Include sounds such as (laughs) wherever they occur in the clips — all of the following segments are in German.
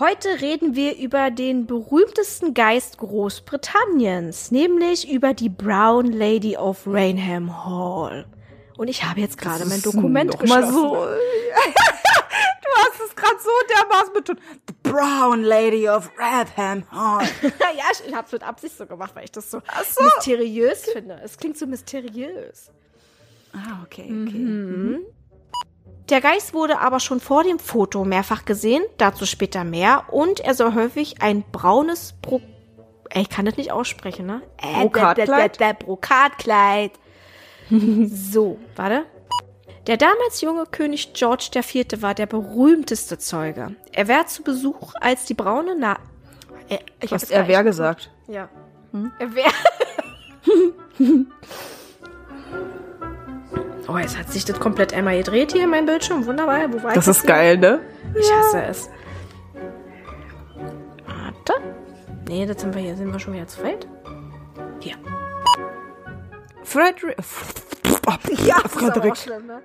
Heute reden wir über den berühmtesten Geist Großbritanniens, nämlich über die Brown Lady of Rainham Hall. Und ich habe jetzt gerade mein Dokument noch mal so. (laughs) du hast es gerade so dermaßen betont. The Brown Lady of Ratham Hall. (laughs) ja, ich habe es mit Absicht so gemacht, weil ich das so, so, mysteriös finde. Es klingt so mysteriös. Ah, okay, okay. Mhm. Mhm. Der Geist wurde aber schon vor dem Foto mehrfach gesehen, dazu später mehr, und er soll häufig ein braunes Bro Ey, ich kann das nicht aussprechen, ne? Äh, Brokatkleid? Der, der, der Brokatkleid. (laughs) so, warte. Der damals junge König George IV. war der berühmteste Zeuge. Er war zu Besuch, als die braune Na... Äh, ich Hast er wer gesagt? Ja. Hm? Er wär... (laughs) Oh, jetzt hat sich das komplett einmal gedreht hier in meinem Bildschirm. Wunderbar. Wo war das ist geil, ne? Ich hasse es. Warte. Nee, das sind wir hier. Sind wir schon wieder zu weit? Hier. Frederick. (laughs) (laughs) Ja, Frederick. Schlimm, ne?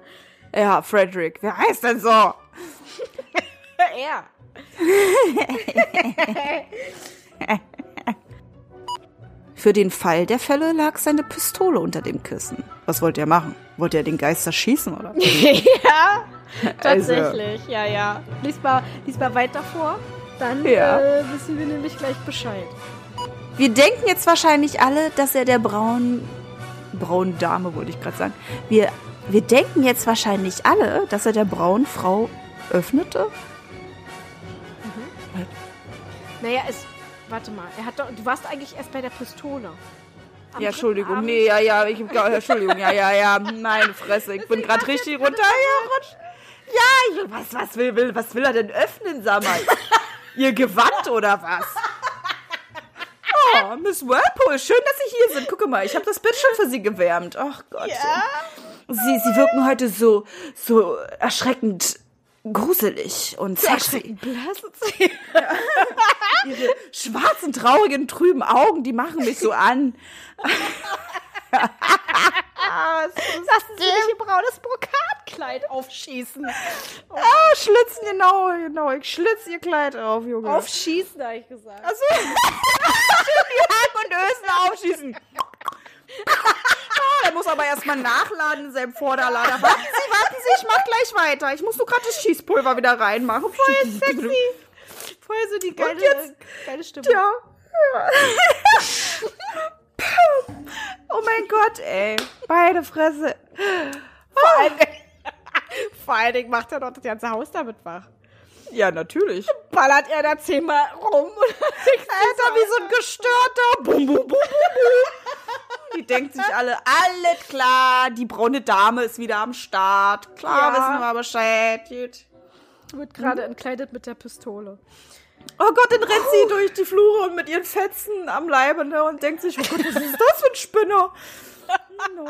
Ja, Frederick. Wer heißt denn so? (laughs) er. (laughs) Für den Fall der Fälle lag seine Pistole unter dem Kissen. Was wollte er machen? Wollte er den Geister schießen, oder? ja, also. tatsächlich. Also. Ja, ja. Lies mal, lies mal weiter vor. Dann ja. äh, wissen wir nämlich gleich Bescheid. Wir denken jetzt wahrscheinlich alle, dass er der braunen, braunen Dame, wollte ich gerade sagen. Wir, wir denken jetzt wahrscheinlich alle, dass er der braunen Frau öffnete. Mhm. Naja, es Warte mal, er hat doch, du warst eigentlich erst bei der Pistole. Am ja, Entschuldigung, Abend. nee, ja, ja, ich, Entschuldigung, ja, ja, ja, meine Fresse, ich bin gerade richtig runtergerutscht. Ja, was, was will, will, was will er denn öffnen, sag mal? (laughs) Ihr Gewand oder was? Oh, Miss Whirlpool, schön, dass hier sind. Gucke mal, ich habe das Bild schon für Sie gewärmt. Ach Gott. Ja? Sie, Sie wirken heute so, so erschreckend gruselig und sexy. Ja. (laughs) Ihre schwarzen, traurigen, trüben Augen, die machen mich so an. (laughs) Lassen Sie mich Ihr braunes Brokatkleid aufschießen. Oh. Ah, schlitzen, genau, genau. Ich schlitze Ihr Kleid auf, Junge. Aufschießen, habe ich gesagt. Achso. (laughs) Ösen aufschießen. oh, er muss aber erstmal nachladen in seinem Vorderlader. Warten Sie, warten Sie, ich mach gleich weiter. Ich muss nur gerade das Schießpulver wieder reinmachen. Voll sexy. Voll so die geile, jetzt, geile Stimme. Ja. oh mein Gott, ey. Beide Fresse. Vor allen, Dingen, vor allen Dingen macht er doch das ganze Haus damit wach. Ja, natürlich. Ballert er da zehnmal rum. (laughs) Alter, wie so ein gestörter. Bum, bum, bum, bum, bum. Die denkt sich alle, alles klar, die braune Dame ist wieder am Start. Klar, ja. wissen wir Bescheid. Gut. Wird gerade entkleidet mit der Pistole. Oh Gott, dann rennt sie durch die Flure und mit ihren Fetzen am Leibe ne, und denkt sich, oh Gott, was ist das für ein Spinner? (laughs) No. (laughs)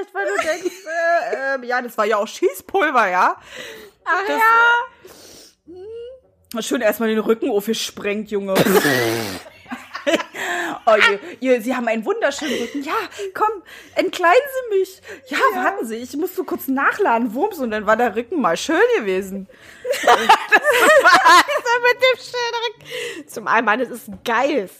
recht, weil du denkst, äh, äh, ja, das war ja auch Schießpulver, ja. Ach das, ja. Äh, schön erstmal den Rücken aufgesprengt, Junge. Oh, ihr, ihr, Sie haben einen wunderschönen Rücken. Ja, komm, entkleiden Sie mich. Ja, ja. warten Sie, ich muss so kurz nachladen, Wumms, und dann war der Rücken mal schön gewesen. das war mit dem schönen Rücken. Zum einen, es ist geil.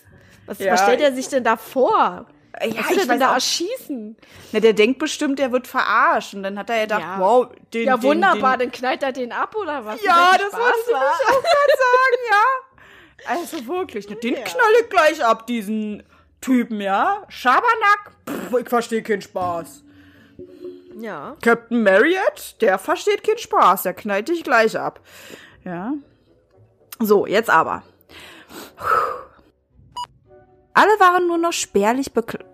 Was, ja. was stellt er sich denn da vor? Ja, Was ich denn da erschießen? Na, der denkt bestimmt, der wird verarscht. Und dann hat er gedacht, ja. wow, den, Ja, wunderbar, den, den, dann knallt er den ab oder was? Ja, das wollte ich auch gerade sagen, ja. (laughs) Also wirklich, den ja. knall ich gleich ab, diesen Typen, ja. Schabernack, pff, ich verstehe keinen Spaß. Ja. Captain Marriott, der versteht keinen Spaß, der knallt dich gleich ab. Ja. So, jetzt aber. Alle waren nur noch spärlich bekleidet.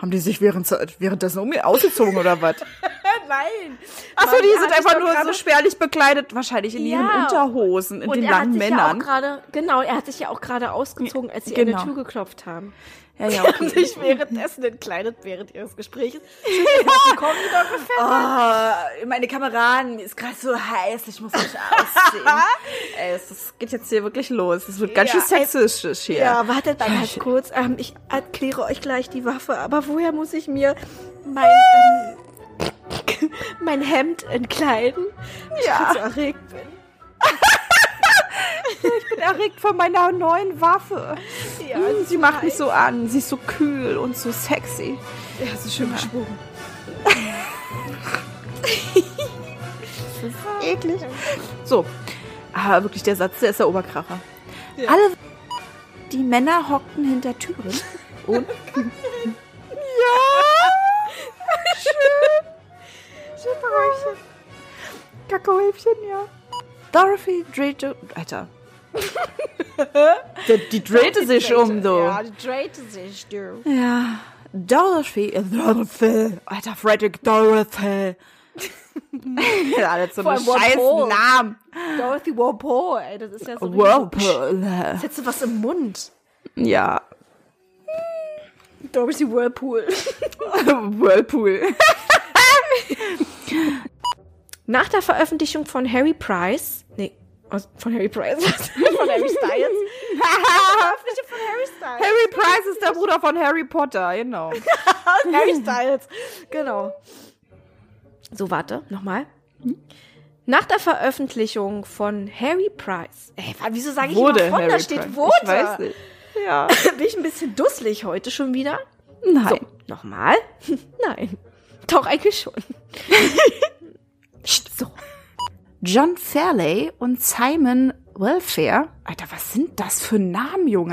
Haben die sich während, währenddessen um ausgezogen oder was? (laughs) Nein. Achso, die sind einfach nur so spärlich bekleidet, wahrscheinlich in ja. ihren Unterhosen, in und den langen Männern. Ja genau, er hat sich ja auch gerade ausgezogen, als sie genau. an der Tür geklopft haben. Ja, ja, okay. Und sich währenddessen entkleidet während ihres Gesprächs. Ja. (laughs) Oh, meine Kameraden, ist gerade so heiß, ich muss mich ausziehen. (laughs) Ey, es geht jetzt hier wirklich los. Es wird ganz ja, schön sexistisch hier. Ja, wartet mal ganz kurz. Ähm, ich erkläre euch gleich die Waffe, aber woher muss ich mir mein, ähm, mein Hemd entkleiden? Ja. Ich so erregt bin. Ich bin erregt von meiner neuen Waffe. Ja, hm, sie macht mich so an. Sie ist so kühl und so sexy. Ja, so schön geschwungen. das ist eklig. So. Aber wirklich, der Satz, der ist der Oberkracher. Ja. Alle die Männer hockten hinter Türen und. (laughs) Kackhäufchen, ja. Dorothy drehte. Alter. die, die drehte sich um, du. Ja, die drehte sich, du. Ja. Dorothy. Dorothy. Alter, Frederick Dorothy. (laughs) ja, ist so ein scheiß Namen. Dorothy Walpole, ey, das ist ja so. Walpole. Jetzt du was im Mund. Ja. Dorothy Whirlpool. (laughs) Whirlpool. (laughs) Nach der Veröffentlichung von Harry Price, nee, von Harry Price, (laughs) von Harry Styles. Von Harry Styles. Harry Price ist der Bruder von Harry Potter, genau. (laughs) Harry Styles, genau. So, warte, nochmal. Nach der Veröffentlichung von Harry Price. Ey, wieso sage ich wurde immer von? Harry da steht Price. wurde. Ich weiß nicht. Ja. (laughs) Bin ich ein bisschen dusselig heute schon wieder? Nein. So, nochmal? Nein. Doch, eigentlich schon. John Fairley und Simon Welfare. Alter, was sind das für Namen, Junge?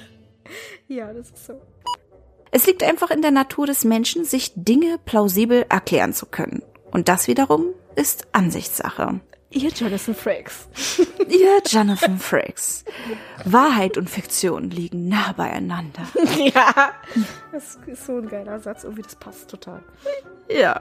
(laughs) ja, das ist so. Es liegt einfach in der Natur des Menschen, sich Dinge plausibel erklären zu können. Und das wiederum ist Ansichtssache. Ihr Jonathan Frakes. (laughs) Ihr Jonathan Frakes. Wahrheit und Fiktion liegen nah beieinander. (laughs) Ja, das ist so ein geiler Satz. Irgendwie, das passt total. Ja.